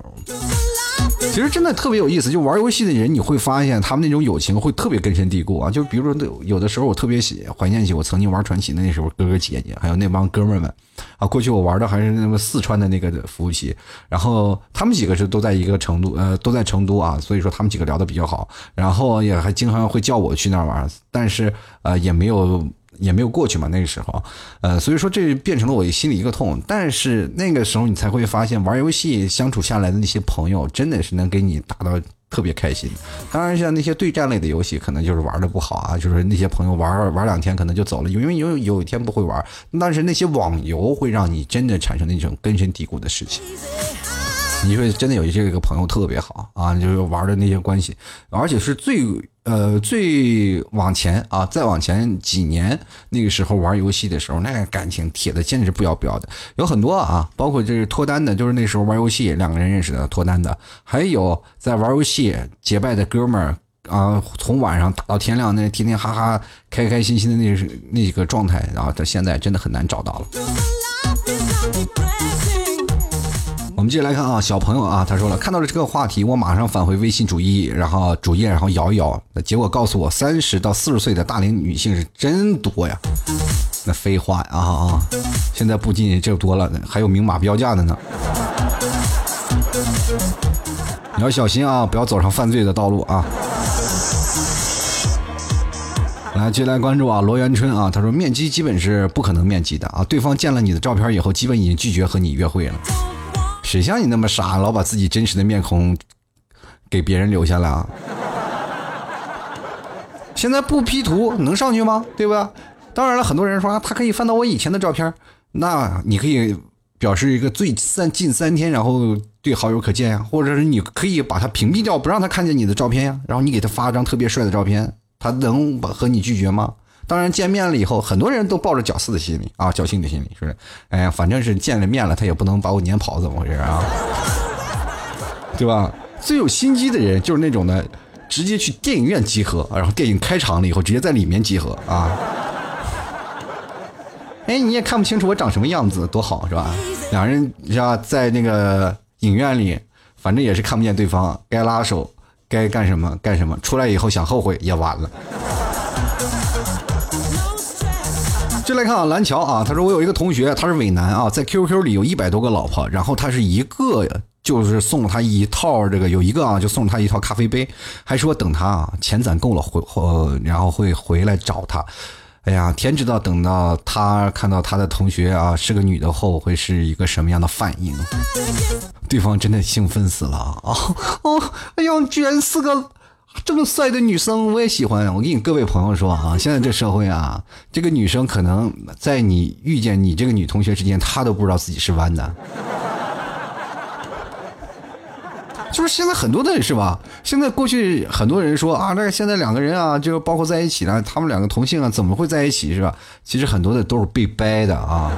Speaker 1: 其实真的特别有意思，就玩游戏的人，你会发现他们那种友情会特别根深蒂固啊。就比如说，有的时候我特别喜怀念起我曾经玩传奇的那时候哥哥姐姐，还有那帮哥们儿们啊。过去我玩的还是那个四川的那个服务器，然后他们几个是都在一个成都，呃，都在成都啊，所以说他们几个聊的比较好，然后也还经常会叫我去那儿玩，但是呃也没有。也没有过去嘛，那个时候，呃，所以说这变成了我心里一个痛。但是那个时候你才会发现，玩游戏相处下来的那些朋友，真的是能给你达到特别开心。当然，像那些对战类的游戏，可能就是玩的不好啊，就是那些朋友玩玩两天可能就走了，因为有有一天不会玩。但是那些网游会让你真的产生那种根深蒂固的事情。你说真的有这个朋友特别好啊，就是玩的那些关系，而且是最呃最往前啊，再往前几年那个时候玩游戏的时候，那感情铁的简直不要不要的，有很多啊，包括这是脱单的，就是那时候玩游戏两个人认识的脱单的，还有在玩游戏结拜的哥们儿啊，从晚上打到天亮，那天天哈哈开开心心的那那个状态，然后到现在真的很难找到了。我们接着来看啊，小朋友啊，他说了，看到了这个话题，我马上返回微信主页，然后主页，然后摇一摇，那结果告诉我，三十到四十岁的大龄女性是真多呀。那废话啊啊！现在不仅仅这多了，还有明码标价的呢。你要小心啊，不要走上犯罪的道路啊！来，接来关注啊，罗元春啊，他说面基基本是不可能面基的啊，对方见了你的照片以后，基本已经拒绝和你约会了。谁像你那么傻，老把自己真实的面孔给别人留下来啊？现在不 P 图能上去吗？对吧？当然了，很多人说他可以翻到我以前的照片，那你可以表示一个最三近三天，然后对好友可见呀，或者是你可以把他屏蔽掉，不让他看见你的照片呀，然后你给他发张特别帅的照片。他能和你拒绝吗？当然，见面了以后，很多人都抱着侥幸的心理啊，侥幸的心理，是不是？哎呀，反正是见了面了，他也不能把我撵跑，怎么回事啊？对吧？最有心机的人就是那种的，直接去电影院集合，然后电影开场了以后，直接在里面集合啊。哎，你也看不清楚我长什么样子，多好是吧？两人是吧，在那个影院里，反正也是看不见对方，该拉手。该干什么干什么，出来以后想后悔也晚了。就来看啊，蓝桥啊，他说我有一个同学，他是伪男啊，在 QQ 里有一百多个老婆，然后他是一个就是送了他一套这个，有一个啊就送了他一套咖啡杯，还说等他啊钱攒够了回呃，然后会回来找他。哎呀，天知道等到他看到他的同学啊是个女的后会是一个什么样的反应？对方真的兴奋死了啊！哦，哎呀，居然是个这么帅的女生，我也喜欢。我跟你各位朋友说啊，现在这社会啊，这个女生可能在你遇见你这个女同学之间，她都不知道自己是弯的。就是现在很多的人是吧？现在过去很多人说啊，那现在两个人啊，就包括在一起了，他们两个同性啊，怎么会在一起是吧？其实很多的都是被掰的啊。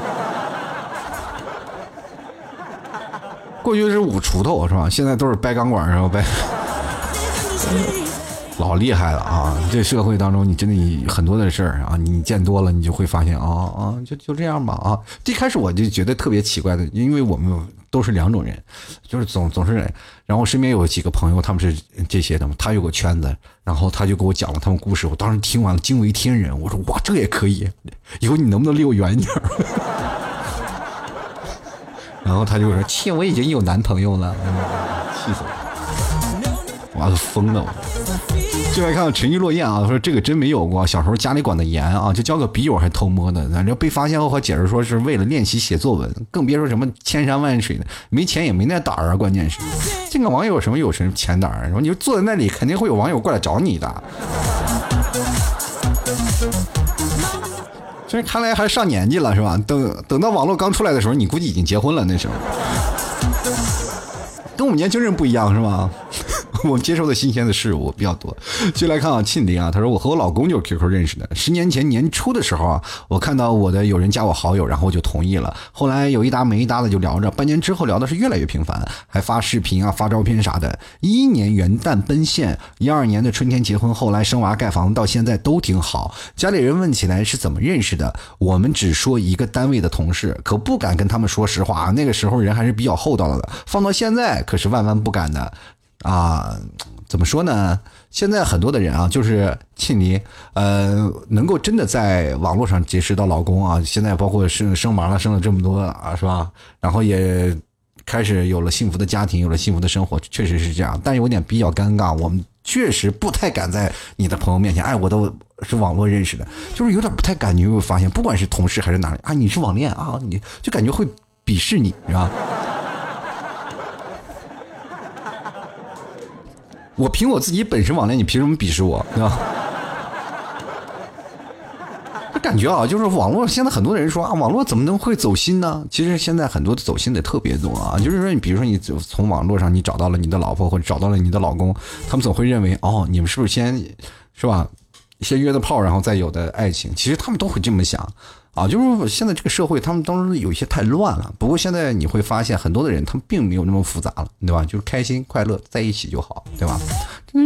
Speaker 1: 过去是舞锄头是吧？现在都是掰钢管是吧？掰。老厉害了啊！这社会当中，你真的很多的事儿啊，你见多了，你就会发现啊啊，就就这样吧啊！一开始我就觉得特别奇怪的，因为我们都是两种人，就是总总是，然后身边有几个朋友，他们是这些的嘛，他有个圈子，然后他就给我讲了他们故事，我当时听完了惊为天人，我说哇，这也可以，以后你能不能离我远一点？然后他就说，切，我已经有男朋友了，气死我，我都疯了我。就来看看沉鱼落雁啊，说这个真没有过。小时候家里管的严啊，就交个笔友还偷摸的，反正被发现后还解释说是为了练习写作文，更别说什么千山万水的，没钱也没那胆儿啊。关键是，这个网友什么有什么钱胆儿？你就坐在那里，肯定会有网友过来找你的。这看来还上年纪了是吧？等等到网络刚出来的时候，你估计已经结婚了那时候。跟我们年轻人不一样是吧？我接受的新鲜的事物比较多，就来看啊，庆林啊，他说我和我老公就是 QQ 认识的，十年前年初的时候啊，我看到我的有人加我好友，然后我就同意了。后来有一搭没一搭的就聊着，半年之后聊的是越来越频繁，还发视频啊，发照片啥的。一一年元旦奔现，一二年的春天结婚，后来生娃盖房，到现在都挺好。家里人问起来是怎么认识的，我们只说一个单位的同事，可不敢跟他们说实话。那个时候人还是比较厚道的，放到现在可是万万不敢的。啊，怎么说呢？现在很多的人啊，就是庆妮，呃，能够真的在网络上结识到老公啊，现在包括生生娃了，生了这么多啊，是吧？然后也开始有了幸福的家庭，有了幸福的生活，确实是这样。但有点比较尴尬，我们确实不太敢在你的朋友面前，哎，我都是网络认识的，就是有点不太敢。你有没有发现，不管是同事还是哪里啊，你是网恋啊，你就感觉会鄙视你，是吧？我凭我自己本身网恋，你凭什么鄙视我？对吧？这感觉啊，就是网络现在很多人说啊，网络怎么能会走心呢？其实现在很多走心的特别多啊。就是说，你比如说，你从网络上你找到了你的老婆或者找到了你的老公，他们总会认为哦，你们是不是先是吧？先约的炮，然后再有的爱情。其实他们都会这么想。啊，就是现在这个社会，他们当中有一些太乱了。不过现在你会发现，很多的人他们并没有那么复杂了，对吧？就是开心快乐在一起就好，对吧？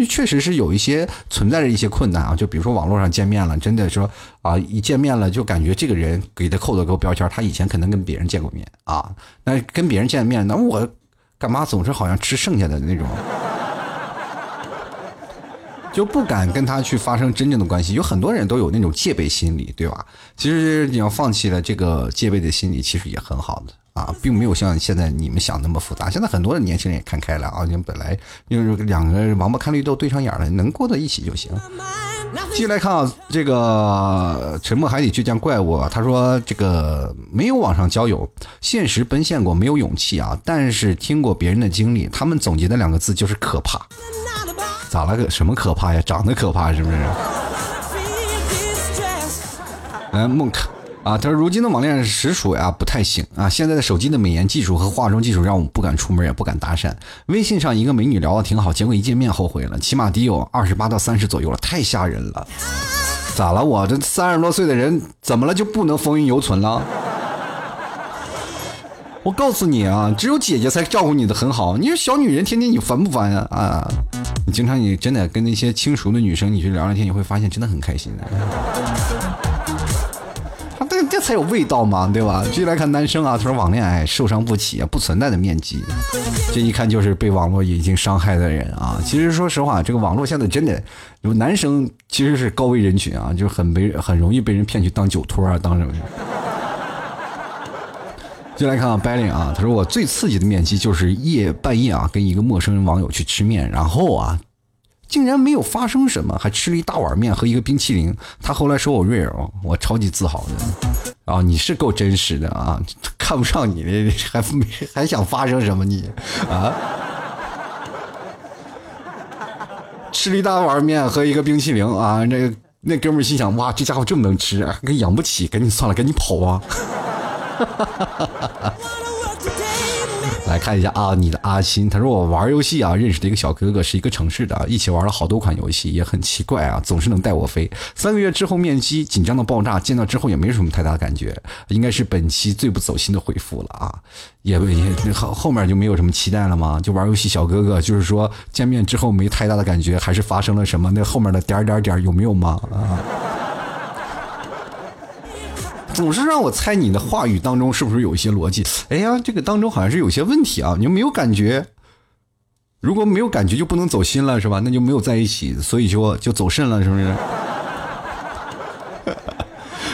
Speaker 1: 确实是有一些存在着一些困难啊。就比如说网络上见面了，真的说啊，一见面了就感觉这个人给他扣的个标签，他以前可能跟别人见过面啊。那跟别人见面，那我干嘛总是好像吃剩下的那种？就不敢跟他去发生真正的关系。有很多人都有那种戒备心理，对吧？其实你要放弃了这个戒备的心理，其实也很好的啊，并没有像现在你们想那么复杂。现在很多的年轻人也看开了啊，你本来就是两个王八看绿豆对上眼了，能过到一起就行。继续来看啊，这个沉默海底倔强怪物啊，他说这个没有网上交友，现实奔现过，没有勇气啊，但是听过别人的经历，他们总结的两个字就是可怕。咋了个什么可怕呀？长得可怕是不是？来孟克啊，他说如今的网恋实属呀不太行啊。现在的手机的美颜技术和化妆技术让我们不敢出门，也不敢搭讪。微信上一个美女聊的挺好，结果一见面后悔了，起码得有二十八到三十左右了，太吓人了。咋了？我这三十多岁的人怎么了就不能风韵犹存了？我告诉你啊，只有姐姐才照顾你的很好。你说小女人天天你烦不烦呀？啊，你经常你真的跟那些轻熟的女生你去聊聊天，你会发现真的很开心的。才有味道嘛，对吧？继续来看男生啊，他说网恋爱受伤不起啊，不存在的面积，这一看就是被网络已经伤害的人啊。其实说实话，这个网络现在真的有男生其实是高危人群啊，就很被很容易被人骗去当酒托啊，当什么。就来看啊，l 领啊，他说我最刺激的面基就是夜半夜啊，跟一个陌生人网友去吃面，然后啊，竟然没有发生什么，还吃了一大碗面和一个冰淇淋。他后来说我 real，我超级自豪的。啊，你是够真实的啊，看不上你的还没还想发生什么你啊？吃了一大碗面和一个冰淇淋啊，那那哥们心想哇，这家伙这么能吃，给养不起，赶紧算了，赶紧跑啊！来看一下啊，你的阿新，他说我玩游戏啊，认识的一个小哥哥是一个城市的，一起玩了好多款游戏，也很奇怪啊，总是能带我飞。三个月之后面基，紧张的爆炸，见到之后也没什么太大的感觉，应该是本期最不走心的回复了啊，也也后后面就没有什么期待了吗？就玩游戏小哥哥，就是说见面之后没太大的感觉，还是发生了什么？那后面的点点点有没有吗？啊？总是让我猜你的话语当中是不是有一些逻辑？哎呀，这个当中好像是有些问题啊！你没有感觉，如果没有感觉就不能走心了，是吧？那就没有在一起，所以就就走肾了，是不是？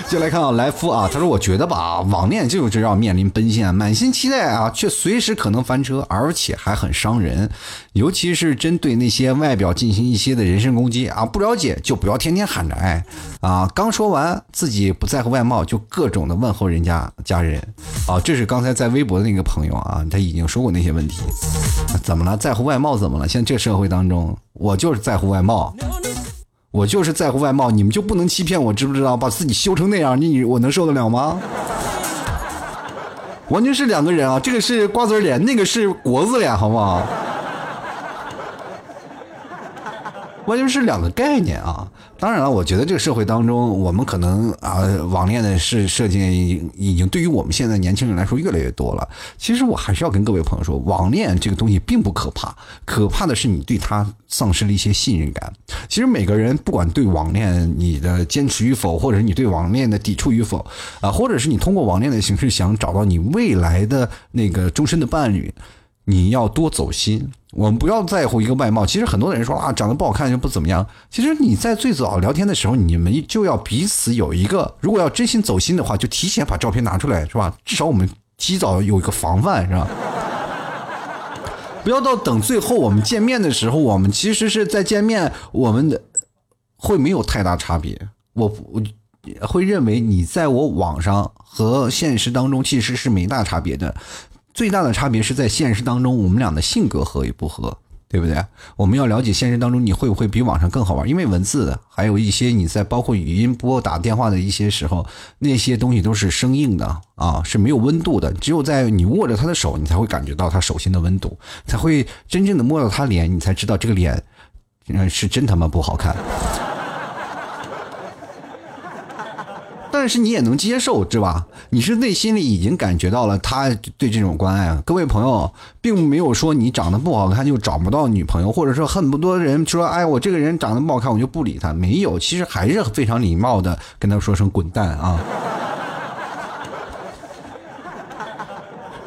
Speaker 1: 就来看啊，来夫啊，他说：“我觉得吧，网恋就是要面临奔现，满心期待啊，却随时可能翻车，而且还很伤人。尤其是针对那些外表进行一些的人身攻击啊，不了解就不要天天喊着爱啊。刚说完自己不在乎外貌，就各种的问候人家家人啊。这是刚才在微博的那个朋友啊，他已经说过那些问题。怎么了？在乎外貌怎么了？现在这社会当中，我就是在乎外貌。”我就是在乎外貌，你们就不能欺骗我，知不知道？把自己修成那样，你我能受得了吗？完全是两个人啊，这个是瓜子脸，那个是国字脸，好不好？完全是两个概念啊！当然了，我觉得这个社会当中，我们可能啊，网恋的事事件已经对于我们现在年轻人来说越来越多了。其实我还是要跟各位朋友说，网恋这个东西并不可怕，可怕的是你对他丧失了一些信任感。其实每个人不管对网恋你的坚持与否，或者是你对网恋的抵触与否，啊，或者是你通过网恋的形式想找到你未来的那个终身的伴侣。你要多走心，我们不要在乎一个外貌。其实很多人说啊，长得不好看就不怎么样。其实你在最早聊天的时候，你们就要彼此有一个，如果要真心走心的话，就提前把照片拿出来，是吧？至少我们提早有一个防范，是吧？不要到等最后我们见面的时候，我们其实是在见面，我们的会没有太大差别。我我会认为你在我网上和现实当中其实是没大差别的。最大的差别是在现实当中，我们俩的性格合与不合，对不对？我们要了解现实当中你会不会比网上更好玩，因为文字的，还有一些你在包括语音拨打电话的一些时候，那些东西都是生硬的啊，是没有温度的。只有在你握着他的手，你才会感觉到他手心的温度，才会真正的摸到他脸，你才知道这个脸，嗯，是真他妈不好看。但是你也能接受，是吧？你是内心里已经感觉到了他对这种关爱。各位朋友，并没有说你长得不好看就找不到女朋友，或者说很多人说，哎，我这个人长得不好看，我就不理他。没有，其实还是非常礼貌的跟他说声滚蛋啊。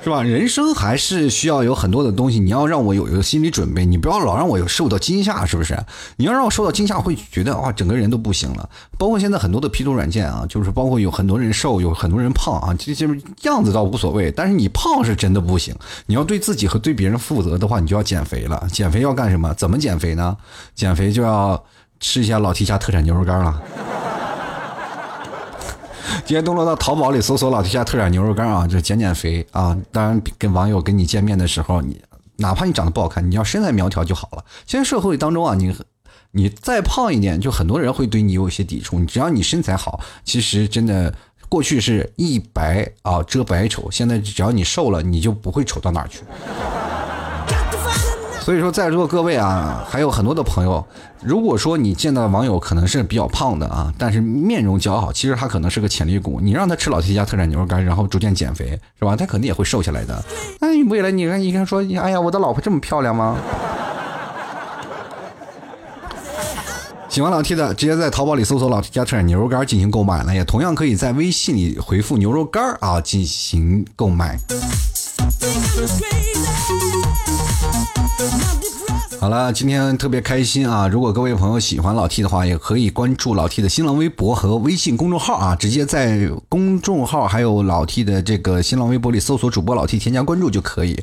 Speaker 1: 是吧？人生还是需要有很多的东西，你要让我有一个心理准备，你不要老让我有受到惊吓，是不是？你要让我受到惊吓，会觉得哇，整个人都不行了。包括现在很多的 P 图软件啊，就是包括有很多人瘦，有很多人胖啊，这些样子倒无所谓，但是你胖是真的不行。你要对自己和对别人负责的话，你就要减肥了。减肥要干什么？怎么减肥呢？减肥就要吃一下老提家特产牛肉干了。今天登录到淘宝里搜索老 T 家特产牛肉干啊，就减减肥啊。当然，跟网友跟你见面的时候，你哪怕你长得不好看，你要身材苗条就好了。现在社会当中啊，你你再胖一点，就很多人会对你有一些抵触。只要你身材好，其实真的过去是一白啊遮百丑，现在只要你瘦了，你就不会丑到哪去。所以说，在座各位啊，还有很多的朋友，如果说你见到的网友可能是比较胖的啊，但是面容姣好，其实他可能是个潜力股。你让他吃老 T 家特产牛肉干，然后逐渐减肥，是吧？他肯定也会瘦下来的。那你未来你看，你看说，哎呀，我的老婆这么漂亮吗？喜欢老 T 的，直接在淘宝里搜索“老 T 家特产牛肉干”进行购买了，也同样可以在微信里回复“牛肉干”啊进行购买。好了，今天特别开心啊！如果各位朋友喜欢老 T 的话，也可以关注老 T 的新浪微博和微信公众号啊，直接在公众号还有老 T 的这个新浪微博里搜索主播老 T，添加关注就可以。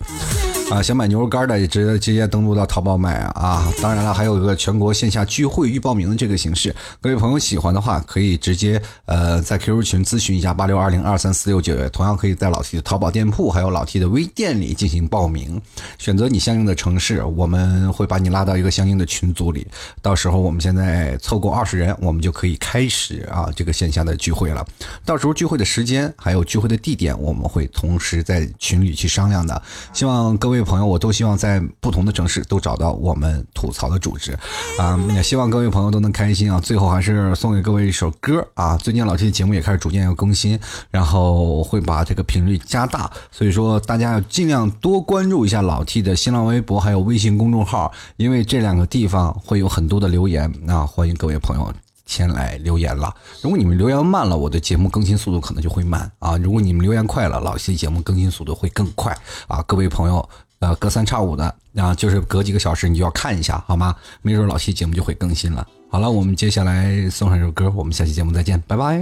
Speaker 1: 啊，想买牛肉干的也直接直接登录到淘宝买啊！啊，当然了，还有一个全国线下聚会预报名的这个形式，各位朋友喜欢的话，可以直接呃在 QQ 群咨询一下八六二零二三四六九，同样可以在老 T 的淘宝店铺还有老 T 的微店里进行报名，选择你相应的城市，我们会把你拉到一个相应的群组里，到时候我们现在凑够二十人，我们就可以开始啊这个线下的聚会了。到时候聚会的时间还有聚会的地点，我们会同时在群里去商量的。希望各位。各位朋友，我都希望在不同的城市都找到我们吐槽的组织，啊，也希望各位朋友都能开心啊！最后还是送给各位一首歌啊！最近老 T 的节目也开始逐渐要更新，然后会把这个频率加大，所以说大家要尽量多关注一下老 T 的新浪微博还有微信公众号，因为这两个地方会有很多的留言啊！欢迎各位朋友。前来留言了。如果你们留言慢了，我的节目更新速度可能就会慢啊。如果你们留言快了，老 T 的节目更新速度会更快啊。各位朋友，呃，隔三差五的啊，就是隔几个小时你就要看一下，好吗？没准老期节目就会更新了。好了，我们接下来送上一首歌，我们下期节目再见，拜拜。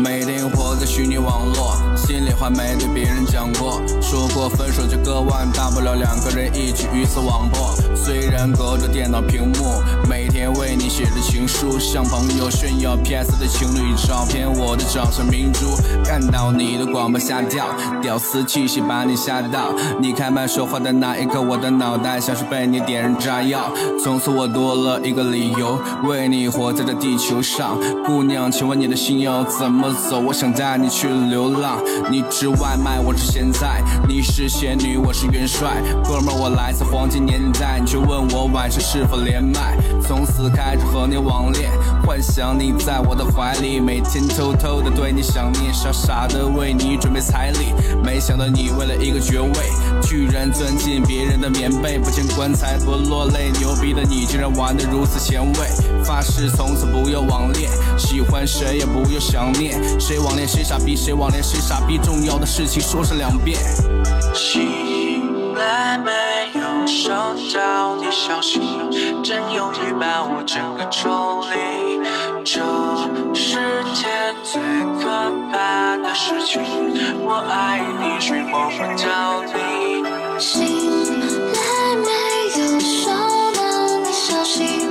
Speaker 2: 每天活在虚拟网络，心里话没对别人讲过，说过分手割腕，大不了两个人一起鱼死网破。虽然隔着电脑屏幕，每天为你写着情书，向朋友炫耀 PS 的情侣照片，我的掌上明珠。看到你的广播吓掉，屌丝气息把你吓到。你开麦说话的那一刻，我的脑袋像是被你点燃炸药。从此我多了一个理由，为你活在这地球上。姑娘，请问你的心要怎么？走，我想带你去流浪。你吃外卖，我吃咸菜。你是仙女，我是元帅。哥们，我来自黄金年代，你却问我晚上是否连麦。从此开始和你网恋，幻想你在我的怀里，每天偷偷的对你想念，傻傻的为你准备彩礼。没想到你为了一个爵位，居然钻进别人的棉被，不见棺材不落泪。牛逼的你竟然玩得如此前卫，发誓从此不要网恋，喜欢谁也不要想念。谁网恋谁傻逼，谁网恋谁傻逼，重要的事情说上两遍。从来没有收到你消息，真犹豫把我整个抽离。这世界最可怕的事情，我爱你却摸不着你。醒来没有收到你消息，